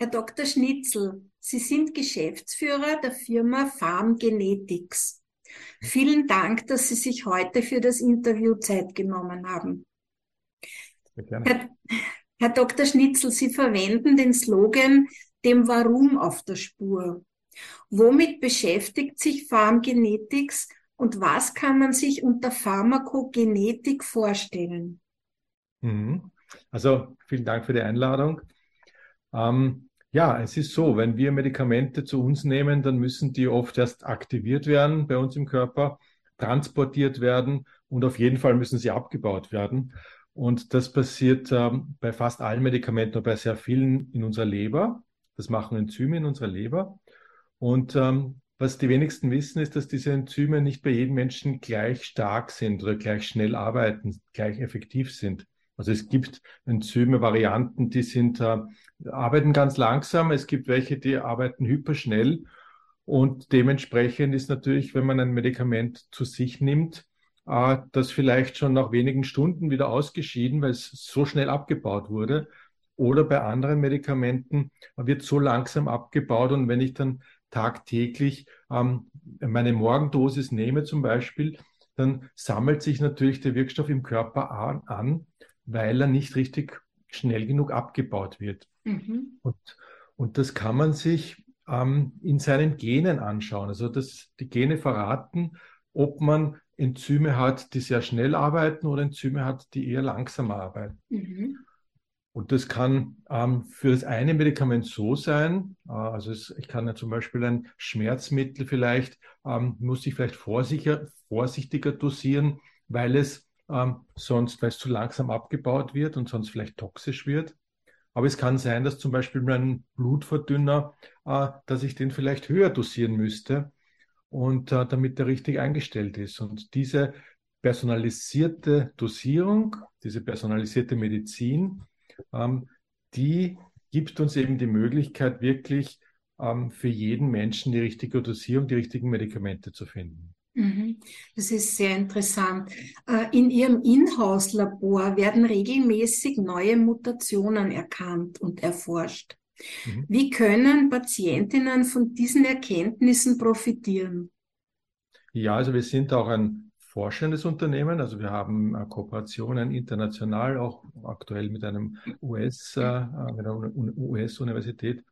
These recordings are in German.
Herr Dr. Schnitzel, Sie sind Geschäftsführer der Firma Farm Genetics. Vielen Dank, dass Sie sich heute für das Interview Zeit genommen haben. Herr, Herr Dr. Schnitzel, Sie verwenden den Slogan dem Warum auf der Spur. Womit beschäftigt sich Farm Genetics und was kann man sich unter Pharmakogenetik vorstellen? Mhm. Also vielen Dank für die Einladung. Ähm, ja, es ist so, wenn wir Medikamente zu uns nehmen, dann müssen die oft erst aktiviert werden bei uns im Körper, transportiert werden und auf jeden Fall müssen sie abgebaut werden. Und das passiert ähm, bei fast allen Medikamenten und bei sehr vielen in unserer Leber. Das machen Enzyme in unserer Leber. Und ähm, was die wenigsten wissen, ist, dass diese Enzyme nicht bei jedem Menschen gleich stark sind oder gleich schnell arbeiten, gleich effektiv sind. Also es gibt Enzyme-Varianten, die sind, äh, arbeiten ganz langsam. Es gibt welche, die arbeiten hyperschnell. Und dementsprechend ist natürlich, wenn man ein Medikament zu sich nimmt, äh, das vielleicht schon nach wenigen Stunden wieder ausgeschieden, weil es so schnell abgebaut wurde. Oder bei anderen Medikamenten wird so langsam abgebaut. Und wenn ich dann tagtäglich ähm, meine Morgendosis nehme zum Beispiel, dann sammelt sich natürlich der Wirkstoff im Körper an, an weil er nicht richtig schnell genug abgebaut wird. Mhm. Und, und das kann man sich ähm, in seinen Genen anschauen. Also dass die Gene verraten, ob man Enzyme hat, die sehr schnell arbeiten oder Enzyme hat, die eher langsamer arbeiten. Mhm. Und das kann ähm, für das eine Medikament so sein, äh, also es, ich kann ja zum Beispiel ein Schmerzmittel vielleicht, ähm, muss ich vielleicht vorsichtiger, vorsichtiger dosieren, weil es ähm, sonst, weil es zu langsam abgebaut wird und sonst vielleicht toxisch wird. Aber es kann sein, dass zum Beispiel mein Blutverdünner, äh, dass ich den vielleicht höher dosieren müsste und äh, damit er richtig eingestellt ist. Und diese personalisierte Dosierung, diese personalisierte Medizin, ähm, die gibt uns eben die Möglichkeit, wirklich ähm, für jeden Menschen die richtige Dosierung, die richtigen Medikamente zu finden. Mhm. Das ist sehr interessant. Äh, in Ihrem Inhouse-Labor werden regelmäßig neue Mutationen erkannt und erforscht. Mhm. Wie können Patientinnen von diesen Erkenntnissen profitieren? Ja, also wir sind auch ein forschendes Unternehmen. Also wir haben äh, Kooperationen international, auch aktuell mit einem US, äh, mit einer US-Universität.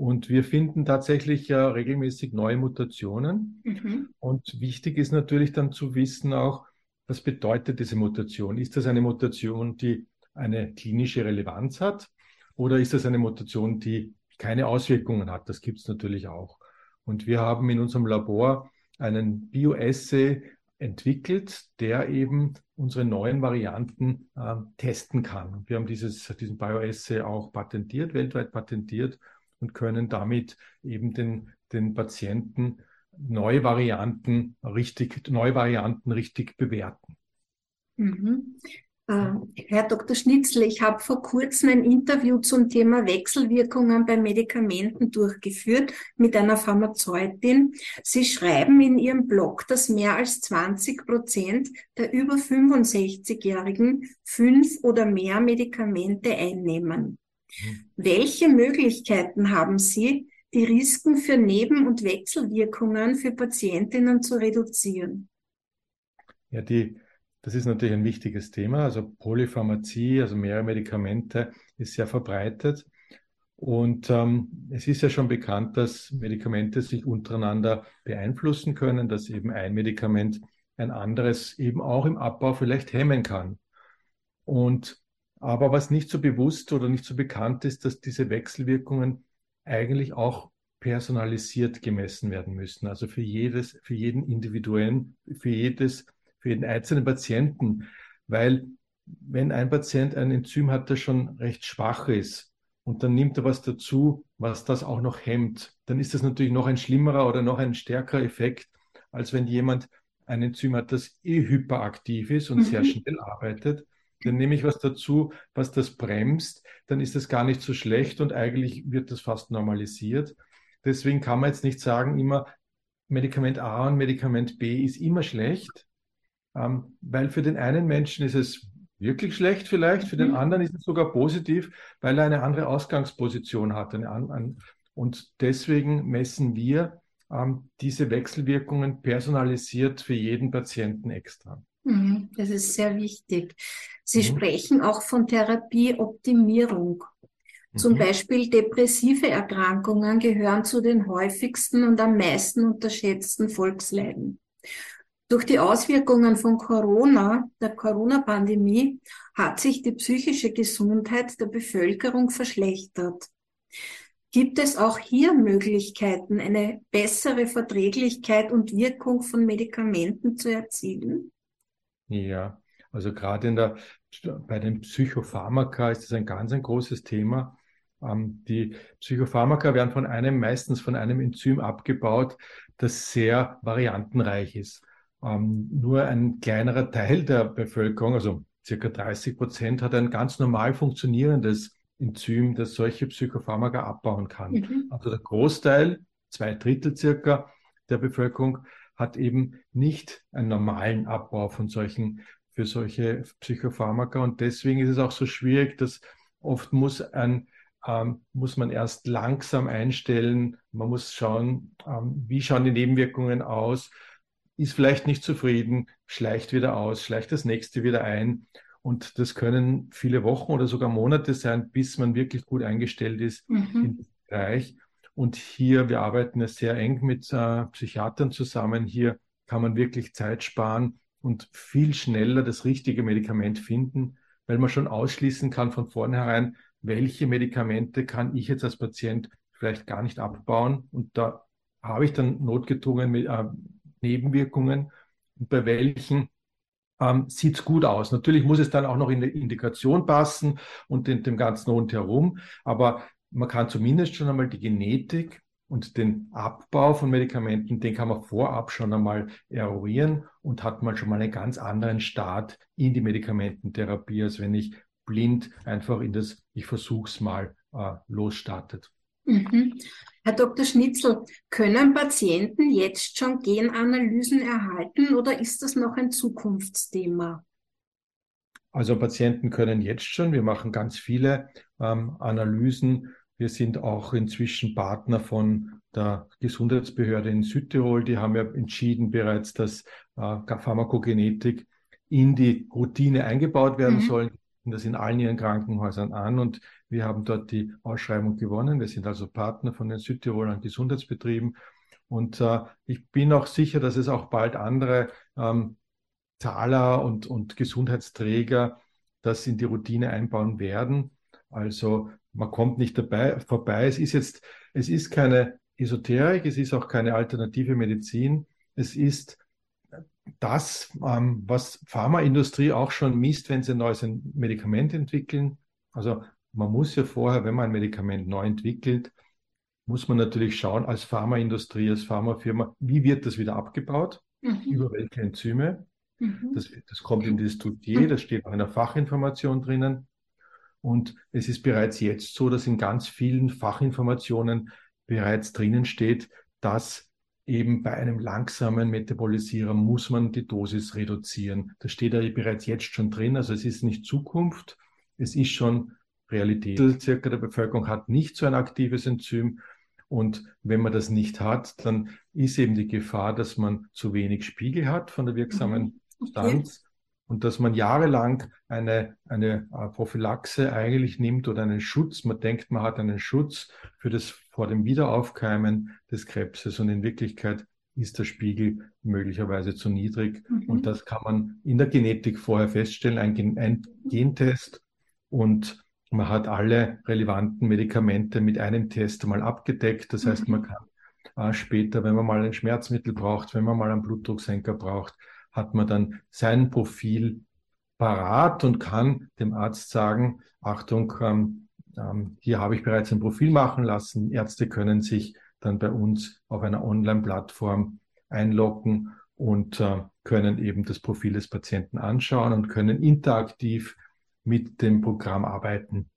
Und wir finden tatsächlich äh, regelmäßig neue Mutationen. Mhm. Und wichtig ist natürlich dann zu wissen auch, was bedeutet diese Mutation? Ist das eine Mutation, die eine klinische Relevanz hat? Oder ist das eine Mutation, die keine Auswirkungen hat? Das gibt es natürlich auch. Und wir haben in unserem Labor einen Bioassay entwickelt, der eben unsere neuen Varianten äh, testen kann. Wir haben dieses, diesen Bioassay auch patentiert, weltweit patentiert und können damit eben den, den Patienten neue Varianten richtig, neue Varianten richtig bewerten. Mhm. Äh, Herr Dr. Schnitzle, ich habe vor kurzem ein Interview zum Thema Wechselwirkungen bei Medikamenten durchgeführt mit einer Pharmazeutin. Sie schreiben in Ihrem Blog, dass mehr als 20 Prozent der über 65-Jährigen fünf oder mehr Medikamente einnehmen. Welche Möglichkeiten haben Sie, die Risiken für Neben- und Wechselwirkungen für Patientinnen zu reduzieren? Ja, die, das ist natürlich ein wichtiges Thema. Also Polypharmazie, also mehrere Medikamente, ist sehr verbreitet. Und ähm, es ist ja schon bekannt, dass Medikamente sich untereinander beeinflussen können, dass eben ein Medikament ein anderes eben auch im Abbau vielleicht hemmen kann. Und aber was nicht so bewusst oder nicht so bekannt ist, dass diese Wechselwirkungen eigentlich auch personalisiert gemessen werden müssen. Also für jedes, für jeden individuellen, für jedes, für jeden einzelnen Patienten. Weil wenn ein Patient ein Enzym hat, das schon recht schwach ist und dann nimmt er was dazu, was das auch noch hemmt, dann ist das natürlich noch ein schlimmerer oder noch ein stärkerer Effekt, als wenn jemand ein Enzym hat, das eh hyperaktiv ist und mhm. sehr schnell arbeitet dann nehme ich was dazu, was das bremst, dann ist das gar nicht so schlecht und eigentlich wird das fast normalisiert. Deswegen kann man jetzt nicht sagen, immer Medikament A und Medikament B ist immer schlecht, ähm, weil für den einen Menschen ist es wirklich schlecht vielleicht, für den mhm. anderen ist es sogar positiv, weil er eine andere Ausgangsposition hat. Und deswegen messen wir ähm, diese Wechselwirkungen personalisiert für jeden Patienten extra. Mhm, das ist sehr wichtig. Sie mhm. sprechen auch von Therapieoptimierung. Zum mhm. Beispiel depressive Erkrankungen gehören zu den häufigsten und am meisten unterschätzten Volksleiden. Durch die Auswirkungen von Corona, der Corona-Pandemie, hat sich die psychische Gesundheit der Bevölkerung verschlechtert. Gibt es auch hier Möglichkeiten, eine bessere Verträglichkeit und Wirkung von Medikamenten zu erzielen? Ja, also gerade in der, bei den Psychopharmaka ist das ein ganz ein großes Thema. Ähm, die Psychopharmaka werden von einem, meistens von einem Enzym abgebaut, das sehr variantenreich ist. Ähm, nur ein kleinerer Teil der Bevölkerung, also circa 30 Prozent, hat ein ganz normal funktionierendes Enzym, das solche Psychopharmaka abbauen kann. Mhm. Also der Großteil, zwei Drittel circa der Bevölkerung, hat eben nicht einen normalen Abbau von solchen, für solche Psychopharmaka. Und deswegen ist es auch so schwierig, dass oft muss ein ähm, muss man erst langsam einstellen. Man muss schauen, ähm, wie schauen die Nebenwirkungen aus ist vielleicht nicht zufrieden, schleicht wieder aus, schleicht das nächste wieder ein. Und das können viele Wochen oder sogar Monate sein, bis man wirklich gut eingestellt ist mhm. in diesem Bereich. Und hier, wir arbeiten sehr eng mit äh, Psychiatern zusammen. Hier kann man wirklich Zeit sparen und viel schneller das richtige Medikament finden, weil man schon ausschließen kann von vornherein, welche Medikamente kann ich jetzt als Patient vielleicht gar nicht abbauen. Und da habe ich dann notgedrungen mit, äh, Nebenwirkungen und bei welchen ähm, sieht es gut aus. Natürlich muss es dann auch noch in der Indikation passen und in dem ganzen rundherum, aber man kann zumindest schon einmal die Genetik und den Abbau von Medikamenten, den kann man vorab schon einmal eruieren und hat man schon mal einen ganz anderen Start in die Medikamententherapie, als wenn ich blind einfach in das Ich versuch's mal äh, losstartet. Mhm. Herr Dr. Schnitzel, können Patienten jetzt schon Genanalysen erhalten oder ist das noch ein Zukunftsthema? Also Patienten können jetzt schon, wir machen ganz viele ähm, Analysen. Wir sind auch inzwischen Partner von der Gesundheitsbehörde in Südtirol. Die haben ja entschieden bereits, dass äh, Pharmakogenetik in die Routine eingebaut werden mhm. soll. Das in allen ihren Krankenhäusern an. Und wir haben dort die Ausschreibung gewonnen. Wir sind also Partner von den Südtirolern Gesundheitsbetrieben. Und äh, ich bin auch sicher, dass es auch bald andere ähm, Zahler und, und Gesundheitsträger das in die Routine einbauen werden. Also man kommt nicht dabei vorbei. Es ist jetzt, es ist keine Esoterik, es ist auch keine alternative Medizin. Es ist das, ähm, was Pharmaindustrie auch schon misst, wenn sie ein neues Medikament entwickeln. Also man muss ja vorher, wenn man ein Medikament neu entwickelt, muss man natürlich schauen, als Pharmaindustrie, als Pharmafirma, wie wird das wieder abgebaut, mhm. über welche Enzyme. Mhm. Das, das, kommt in das Dossier, das steht auch in der Fachinformation drinnen. Und es ist bereits jetzt so, dass in ganz vielen Fachinformationen bereits drinnen steht, dass eben bei einem langsamen Metabolisierer muss man die Dosis reduzieren. Das steht ja bereits jetzt schon drin. Also es ist nicht Zukunft, es ist schon Realität. Circa der Bevölkerung hat nicht so ein aktives Enzym. Und wenn man das nicht hat, dann ist eben die Gefahr, dass man zu wenig Spiegel hat von der wirksamen mhm. Substanz okay. Und dass man jahrelang eine, eine äh, Prophylaxe eigentlich nimmt oder einen Schutz. Man denkt, man hat einen Schutz für das vor dem Wiederaufkeimen des Krebses und in Wirklichkeit ist der Spiegel möglicherweise zu niedrig. Mhm. Und das kann man in der Genetik vorher feststellen, ein, ein Gentest und man hat alle relevanten Medikamente mit einem Test mal abgedeckt. Das heißt, man mhm. kann äh, später, wenn man mal ein Schmerzmittel braucht, wenn man mal einen Blutdrucksenker braucht, hat man dann sein Profil parat und kann dem Arzt sagen, Achtung, ähm, ähm, hier habe ich bereits ein Profil machen lassen. Ärzte können sich dann bei uns auf einer Online-Plattform einloggen und äh, können eben das Profil des Patienten anschauen und können interaktiv mit dem Programm arbeiten.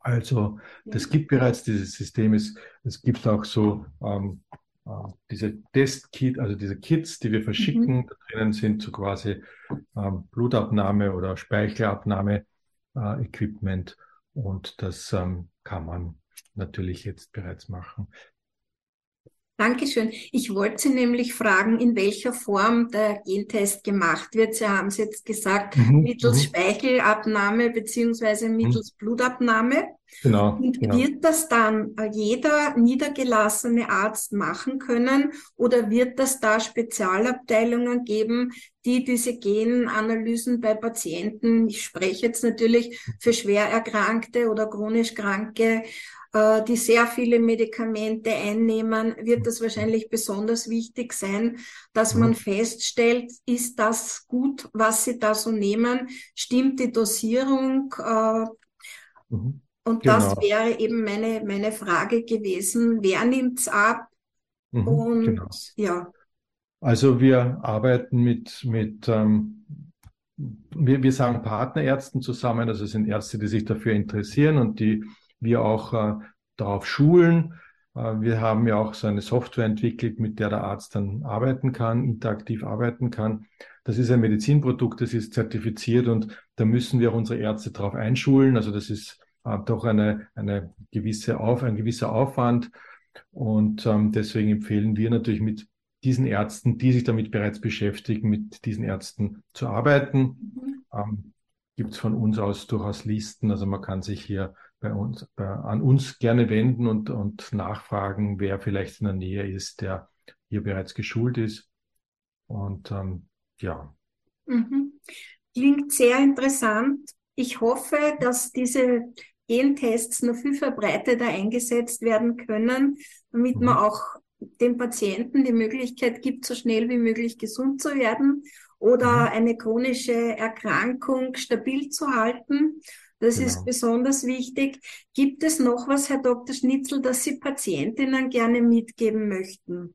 Also das gibt bereits dieses System. Es, es gibt auch so ähm, äh, diese Testkit, also diese Kits, die wir verschicken, mhm. da drinnen sind so quasi ähm, Blutabnahme oder Speichelabnahme äh, Equipment und das ähm, kann man natürlich jetzt bereits machen. Dankeschön. Ich wollte Sie nämlich fragen, in welcher Form der Gentest gemacht wird. Sie haben es jetzt gesagt, mhm, mittels mhm. Speichelabnahme beziehungsweise mhm. mittels mhm. Blutabnahme. Genau. Und genau. wird das dann jeder niedergelassene Arzt machen können oder wird das da Spezialabteilungen geben, die diese Genanalysen bei Patienten, ich spreche jetzt natürlich für schwer erkrankte oder chronisch Kranke, die sehr viele Medikamente einnehmen, wird das wahrscheinlich besonders wichtig sein, dass man mhm. feststellt, ist das gut, was sie da so nehmen, stimmt die Dosierung. Äh, mhm. Und genau. das wäre eben meine, meine Frage gewesen, wer nimmt's ab? Mhm, und genau. ja. Also wir arbeiten mit, mit ähm, wir, wir sagen Partnerärzten zusammen, also es sind Ärzte, die sich dafür interessieren und die wir auch äh, darauf schulen. Äh, wir haben ja auch so eine Software entwickelt, mit der der Arzt dann arbeiten kann, interaktiv arbeiten kann. Das ist ein Medizinprodukt, das ist zertifiziert und da müssen wir auch unsere Ärzte darauf einschulen. Also das ist äh, doch eine, eine gewisse Auf, ein gewisser Aufwand. Und ähm, deswegen empfehlen wir natürlich mit diesen Ärzten, die sich damit bereits beschäftigen, mit diesen Ärzten zu arbeiten. Mhm. Ähm, Gibt es von uns aus durchaus Listen. Also man kann sich hier bei uns, bei, an uns gerne wenden und, und nachfragen, wer vielleicht in der Nähe ist, der hier bereits geschult ist. Und ähm, ja. Mhm. Klingt sehr interessant. Ich hoffe, dass diese Gentests noch viel verbreiteter eingesetzt werden können, damit mhm. man auch den Patienten die Möglichkeit gibt, so schnell wie möglich gesund zu werden oder mhm. eine chronische Erkrankung stabil zu halten. Das genau. ist besonders wichtig. Gibt es noch was, Herr Dr. Schnitzel, das Sie Patientinnen gerne mitgeben möchten?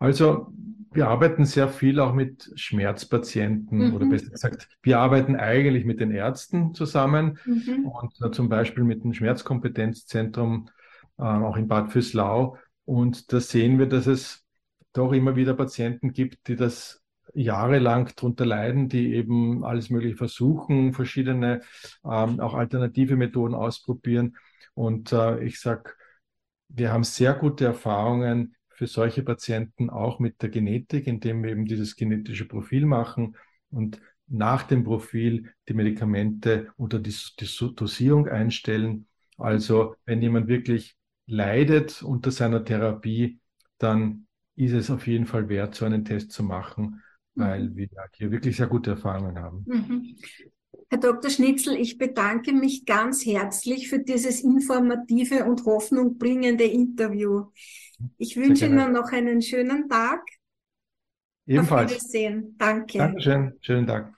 Also wir arbeiten sehr viel auch mit Schmerzpatienten mhm. oder besser gesagt, wir arbeiten eigentlich mit den Ärzten zusammen mhm. und äh, zum Beispiel mit dem Schmerzkompetenzzentrum äh, auch in Bad Füßlau. Und da sehen wir, dass es doch immer wieder Patienten gibt, die das jahrelang darunter leiden, die eben alles Mögliche versuchen, verschiedene ähm, auch alternative Methoden ausprobieren. Und äh, ich sage, wir haben sehr gute Erfahrungen für solche Patienten auch mit der Genetik, indem wir eben dieses genetische Profil machen und nach dem Profil die Medikamente unter die, die Dosierung einstellen. Also wenn jemand wirklich leidet unter seiner Therapie, dann ist es auf jeden Fall wert, so einen Test zu machen weil mhm. wir hier wirklich sehr gute Erfahrungen haben. Mhm. Herr Dr. Schnitzel, ich bedanke mich ganz herzlich für dieses informative und Hoffnung bringende Interview. Ich wünsche Ihnen noch einen schönen Tag. Ebenfalls. Auf Wiedersehen. Danke. Dankeschön. Schönen Tag.